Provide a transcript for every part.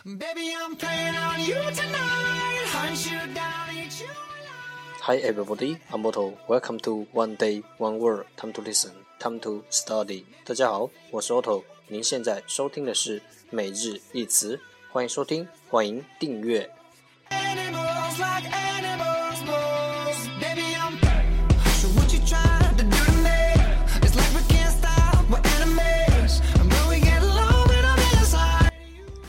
Hi everybody, I'm Otto. Welcome to One Day One Word. Time to listen, time to study. 大家好，我是 Otto。您现在收听的是每日一词，欢迎收听，欢迎订阅。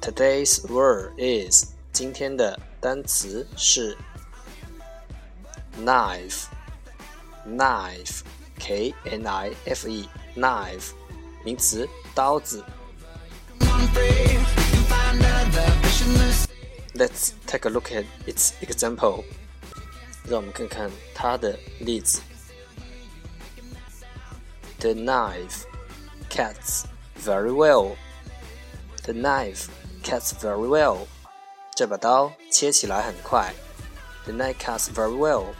Today's word is 今天的单词是 knife, knife. K N I F E knife 名词刀子。Let's take a look at its example。让我们看看它的例子。The knife cuts very well. The knife cuts very well. 这把刀切起来很快。The knife cuts very well.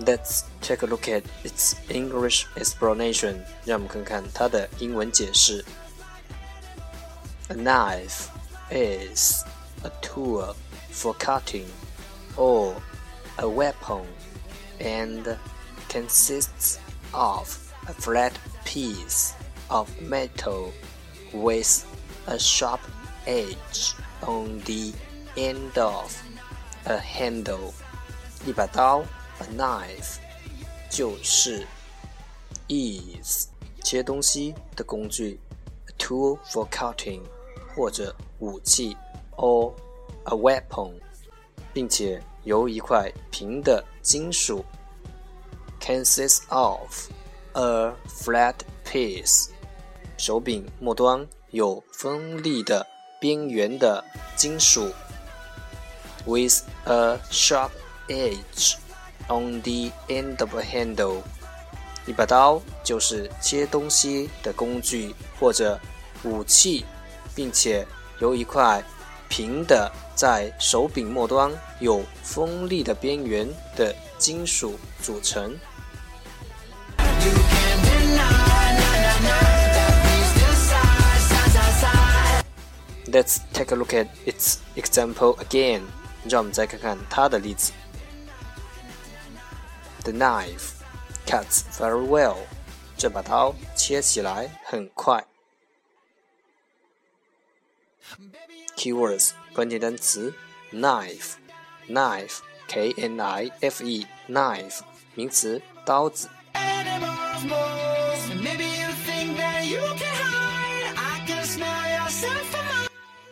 Let's take a look at its English explanation. 让我们看看它的英文解释。A knife is a tool for cutting or a weapon and consists of a flat piece of metal with a sharp edge on the end of a handle. 一把刀 A knife 就是 is 切东西的工具，a tool for cutting 或者武器，or a weapon，并且由一块平的金属，consists of A flat piece，手柄末端有锋利的边缘的金属，with a sharp edge。On the end of a handle，一把刀就是切东西的工具或者武器，并且由一块平的在手柄末端有锋利的边缘的金属组成。Let's take a look at its example again。让我们再看看它的例子。The knife cuts very well. 这把刀切起来很快。Keywords 关键单词 knife knife k n i f e knife 名词刀子。